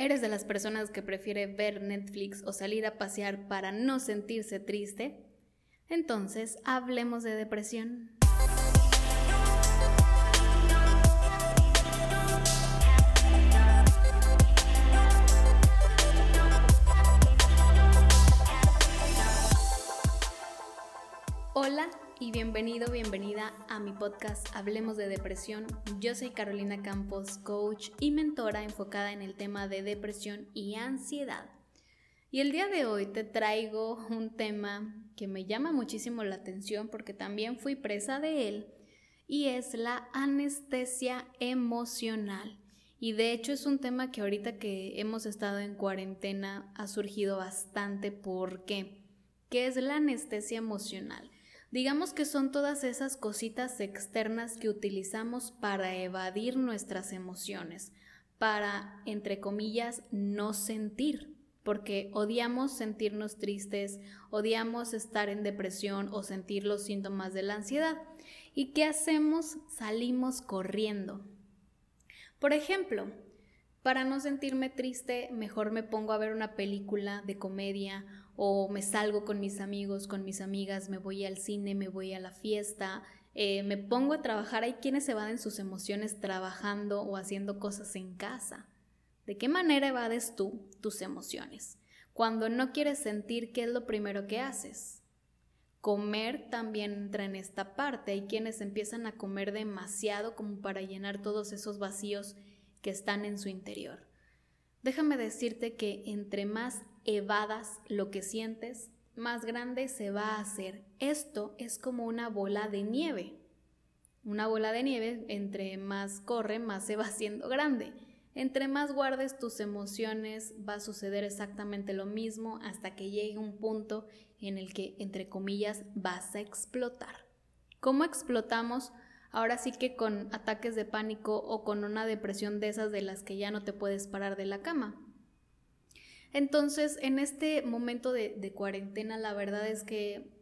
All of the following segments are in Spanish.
¿Eres de las personas que prefiere ver Netflix o salir a pasear para no sentirse triste? Entonces, hablemos de depresión. Hola y bienvenido, bienvenida a mi podcast Hablemos de Depresión. Yo soy Carolina Campos, coach y mentora enfocada en el tema de depresión y ansiedad. Y el día de hoy te traigo un tema que me llama muchísimo la atención porque también fui presa de él y es la anestesia emocional. Y de hecho es un tema que ahorita que hemos estado en cuarentena ha surgido bastante. ¿Por qué? ¿Qué es la anestesia emocional? Digamos que son todas esas cositas externas que utilizamos para evadir nuestras emociones, para, entre comillas, no sentir, porque odiamos sentirnos tristes, odiamos estar en depresión o sentir los síntomas de la ansiedad. ¿Y qué hacemos? Salimos corriendo. Por ejemplo, para no sentirme triste, mejor me pongo a ver una película de comedia o me salgo con mis amigos, con mis amigas, me voy al cine, me voy a la fiesta, eh, me pongo a trabajar. Hay quienes se evaden sus emociones trabajando o haciendo cosas en casa. ¿De qué manera evades tú tus emociones? Cuando no quieres sentir, ¿qué es lo primero que haces? Comer también entra en esta parte. Hay quienes empiezan a comer demasiado como para llenar todos esos vacíos que están en su interior. Déjame decirte que entre más evadas lo que sientes, más grande se va a hacer. Esto es como una bola de nieve. Una bola de nieve, entre más corre, más se va haciendo grande. Entre más guardes tus emociones, va a suceder exactamente lo mismo hasta que llegue un punto en el que, entre comillas, vas a explotar. ¿Cómo explotamos? Ahora sí que con ataques de pánico o con una depresión de esas de las que ya no te puedes parar de la cama. Entonces, en este momento de, cuarentena, la verdad es que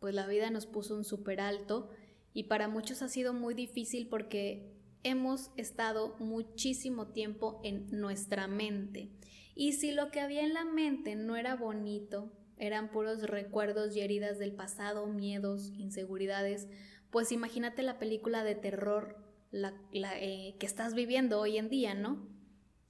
pues la vida nos puso un súper alto y para muchos ha sido muy difícil porque hemos estado muchísimo tiempo en nuestra mente. Y si lo que había en la mente no era bonito, eran puros recuerdos y heridas del pasado, miedos, inseguridades, pues imagínate la película de terror eh, que estás viviendo hoy en día, ¿no?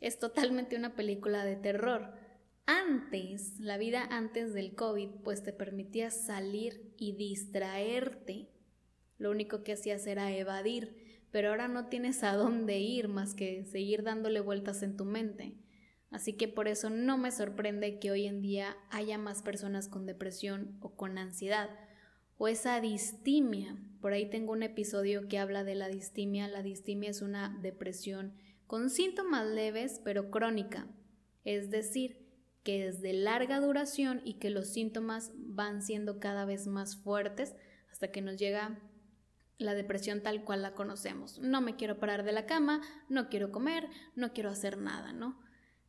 Es totalmente una película de terror. Antes, la vida antes del COVID, pues te permitía salir y distraerte. Lo único que hacías era evadir, pero ahora no tienes a dónde ir más que seguir dándole vueltas en tu mente. Así que por eso no me sorprende que hoy en día haya más personas con depresión o con ansiedad o esa distimia. Por ahí tengo un episodio que habla de la distimia. La distimia es una depresión con síntomas leves pero crónica, es decir, que es de larga duración y que los síntomas van siendo cada vez más fuertes hasta que nos llega la depresión tal cual la conocemos. No me quiero parar de la cama, no quiero comer, no quiero hacer nada, ¿no?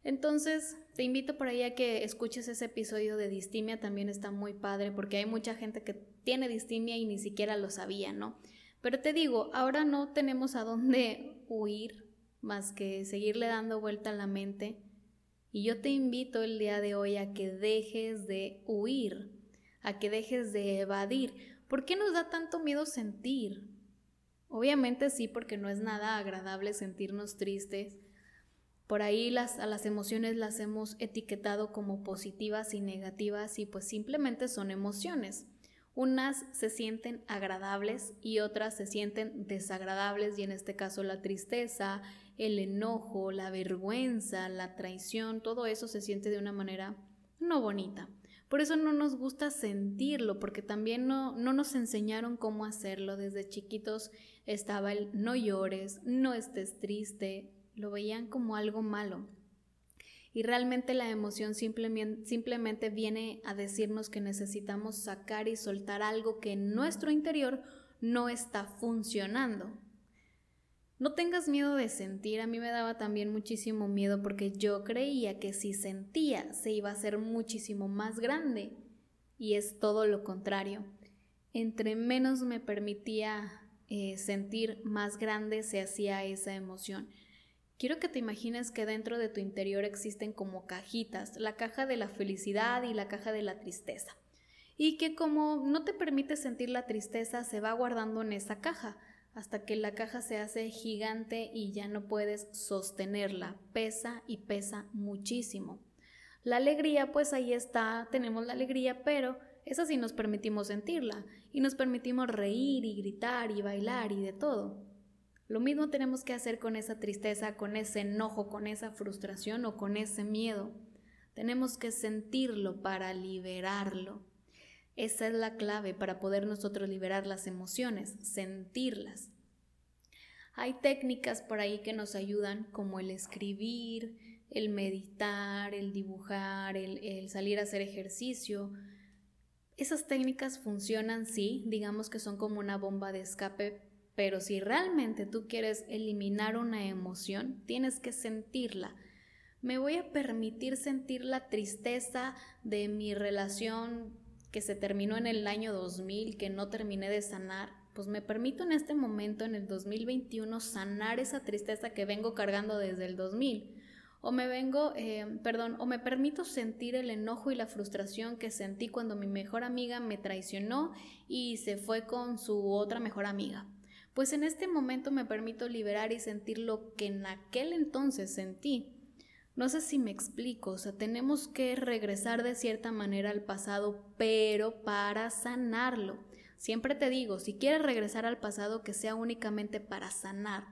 Entonces, te invito por ahí a que escuches ese episodio de distimia, también está muy padre porque hay mucha gente que tiene distimia y ni siquiera lo sabía, ¿no? Pero te digo, ahora no tenemos a dónde huir más que seguirle dando vuelta a la mente y yo te invito el día de hoy a que dejes de huir, a que dejes de evadir. ¿Por qué nos da tanto miedo sentir? Obviamente sí, porque no es nada agradable sentirnos tristes. Por ahí las, a las emociones las hemos etiquetado como positivas y negativas y pues simplemente son emociones. Unas se sienten agradables y otras se sienten desagradables y en este caso la tristeza, el enojo, la vergüenza, la traición, todo eso se siente de una manera no bonita. Por eso no nos gusta sentirlo, porque también no, no nos enseñaron cómo hacerlo. Desde chiquitos estaba el no llores, no estés triste, lo veían como algo malo. Y realmente la emoción simplemente, simplemente viene a decirnos que necesitamos sacar y soltar algo que en nuestro interior no está funcionando. No tengas miedo de sentir, a mí me daba también muchísimo miedo porque yo creía que si sentía se iba a ser muchísimo más grande y es todo lo contrario. Entre menos me permitía eh, sentir, más grande se hacía esa emoción. Quiero que te imagines que dentro de tu interior existen como cajitas, la caja de la felicidad y la caja de la tristeza. Y que como no te permite sentir la tristeza, se va guardando en esa caja hasta que la caja se hace gigante y ya no puedes sostenerla, pesa y pesa muchísimo. La alegría, pues ahí está, tenemos la alegría, pero esa sí nos permitimos sentirla y nos permitimos reír y gritar y bailar y de todo. Lo mismo tenemos que hacer con esa tristeza, con ese enojo, con esa frustración o con ese miedo. Tenemos que sentirlo para liberarlo. Esa es la clave para poder nosotros liberar las emociones, sentirlas. Hay técnicas por ahí que nos ayudan como el escribir, el meditar, el dibujar, el, el salir a hacer ejercicio. Esas técnicas funcionan, sí, digamos que son como una bomba de escape pero si realmente tú quieres eliminar una emoción, tienes que sentirla. Me voy a permitir sentir la tristeza de mi relación que se terminó en el año 2000, que no terminé de sanar. Pues me permito en este momento, en el 2021, sanar esa tristeza que vengo cargando desde el 2000 o me vengo, eh, perdón, o me permito sentir el enojo y la frustración que sentí cuando mi mejor amiga me traicionó y se fue con su otra mejor amiga pues en este momento me permito liberar y sentir lo que en aquel entonces sentí. No sé si me explico, o sea, tenemos que regresar de cierta manera al pasado, pero para sanarlo. Siempre te digo, si quieres regresar al pasado, que sea únicamente para sanar,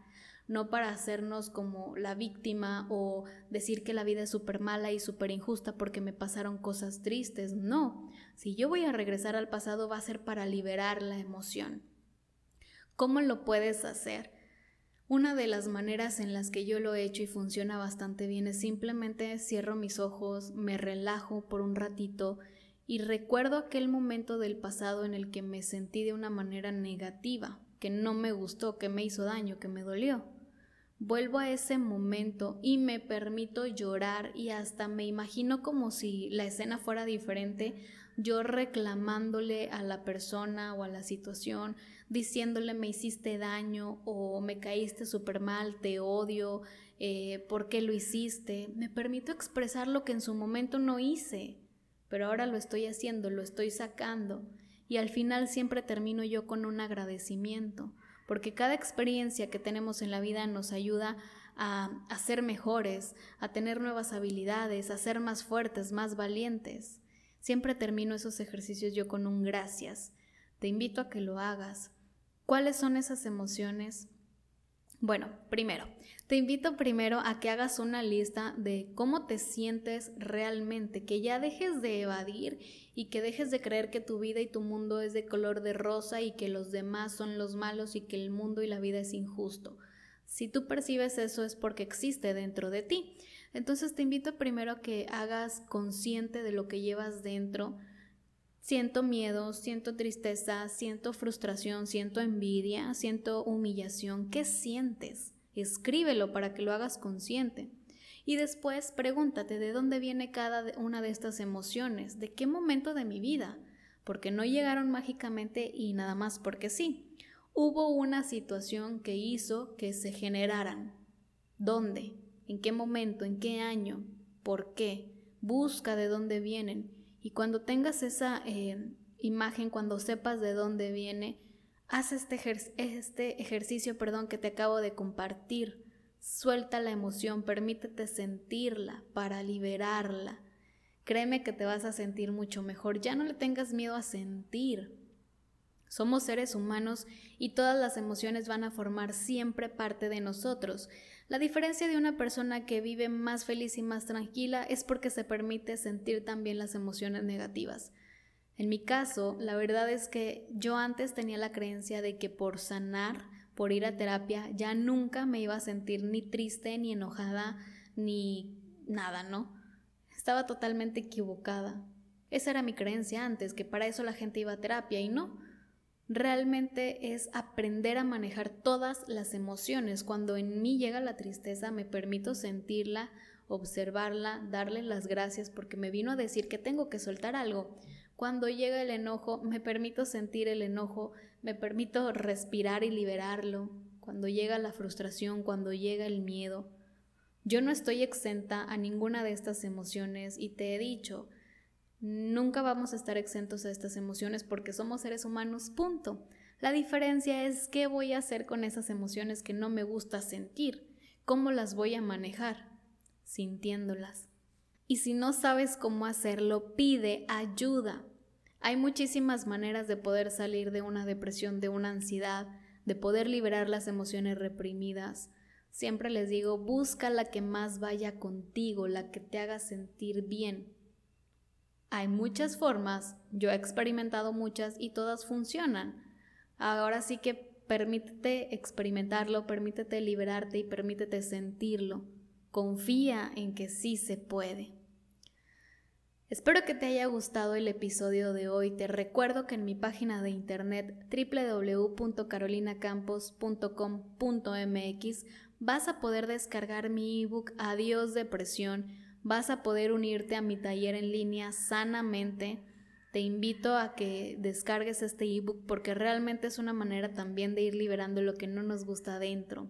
no para hacernos como la víctima o decir que la vida es súper mala y súper injusta porque me pasaron cosas tristes. No, si yo voy a regresar al pasado va a ser para liberar la emoción. ¿Cómo lo puedes hacer? Una de las maneras en las que yo lo he hecho y funciona bastante bien es simplemente cierro mis ojos, me relajo por un ratito y recuerdo aquel momento del pasado en el que me sentí de una manera negativa, que no me gustó, que me hizo daño, que me dolió. Vuelvo a ese momento y me permito llorar y hasta me imagino como si la escena fuera diferente, yo reclamándole a la persona o a la situación, diciéndole me hiciste daño o me caíste súper mal, te odio, eh, ¿por qué lo hiciste? Me permito expresar lo que en su momento no hice, pero ahora lo estoy haciendo, lo estoy sacando y al final siempre termino yo con un agradecimiento, porque cada experiencia que tenemos en la vida nos ayuda a, ser mejores, a tener nuevas habilidades, a ser más fuertes, más valientes. Siempre termino esos ejercicios yo con un gracias. Te invito a que lo hagas. ¿Cuáles son esas emociones? Bueno, primero, te invito primero a que hagas una lista de cómo te sientes realmente, que ya dejes de evadir y que dejes de creer que tu vida y tu mundo es de color de rosa y que los demás son los malos y que el mundo y la vida es injusto. Si tú percibes eso es porque existe dentro de ti. Entonces te invito primero a que hagas consciente de lo que llevas dentro, Siento miedo, siento tristeza, siento frustración, siento envidia, siento humillación. ¿Qué sientes? Escríbelo para que lo hagas consciente. Y después pregúntate de dónde viene cada una de estas emociones, de qué momento de mi vida, porque no llegaron mágicamente y nada más porque sí. Hubo una situación que hizo que se generaran. ¿Dónde? ¿En qué momento? ¿En qué año? ¿Por qué? Busca de dónde vienen y cuando tengas esa eh, imagen, cuando sepas de dónde viene, haz este, este ejercicio perdón, que te acabo de compartir. Suelta la emoción, permítete sentirla para liberarla. Créeme que te vas a sentir mucho mejor. Ya no le tengas miedo a sentir. Somos seres humanos y todas las emociones van a formar siempre parte de nosotros. La diferencia de una persona que vive más feliz y más tranquila es porque se permite sentir también las emociones negativas. En mi caso, la verdad es que yo antes tenía la creencia de que por sanar, por ir a terapia, ya nunca me iba a sentir ni triste, ni enojada, ni nada, ¿no? Estaba totalmente equivocada. Esa era mi creencia antes, que para eso la gente iba a terapia y no realmente es aprender a manejar todas las emociones. Cuando en mí llega la tristeza, me permito sentirla, observarla, darle las gracias porque me vino a decir que tengo que soltar algo. Cuando llega el enojo, me permito sentir el enojo, me permito respirar y liberarlo. Cuando llega la frustración, cuando llega el miedo, Yo no estoy exenta a ninguna de estas emociones y te he dicho, nunca vamos a estar exentos a estas emociones porque somos seres humanos, punto. La diferencia es qué voy a hacer con esas emociones que no me gusta sentir, cómo las voy a manejar, sintiéndolas. Y si no sabes cómo hacerlo, pide ayuda. Hay muchísimas maneras de poder salir de una depresión, de una ansiedad, de poder liberar las emociones reprimidas. Siempre les digo, busca la que más vaya contigo, la que te haga sentir bien. Hay muchas formas, yo he experimentado muchas y todas funcionan. Ahora sí que permítete experimentarlo, permítete liberarte y permítete sentirlo. Confía en que sí se puede. Espero que te haya gustado el episodio de hoy. Te recuerdo que en mi página de internet www.carolinacampos.com.mx vas a poder descargar mi ebook Adiós Depresión, vas a poder unirte a mi taller en línea sanamente. Te invito a que descargues este ebook porque realmente es una manera también de ir liberando lo que no nos gusta adentro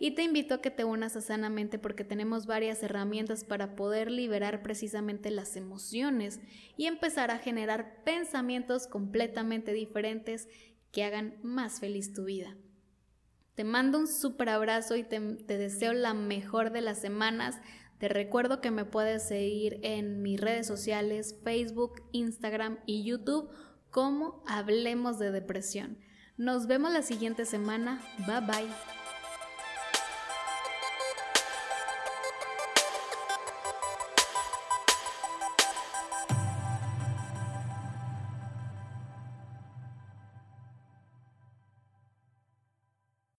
y te invito a que te unas a Sanamente porque tenemos varias herramientas para poder liberar precisamente las emociones y empezar a generar pensamientos completamente diferentes que hagan más feliz tu vida. Te mando un súper abrazo y te, deseo la mejor de las semanas. Te recuerdo que me puedes seguir en mis redes sociales, Facebook, Instagram y YouTube como Hablemos de Depresión. Nos vemos la siguiente semana. Bye bye.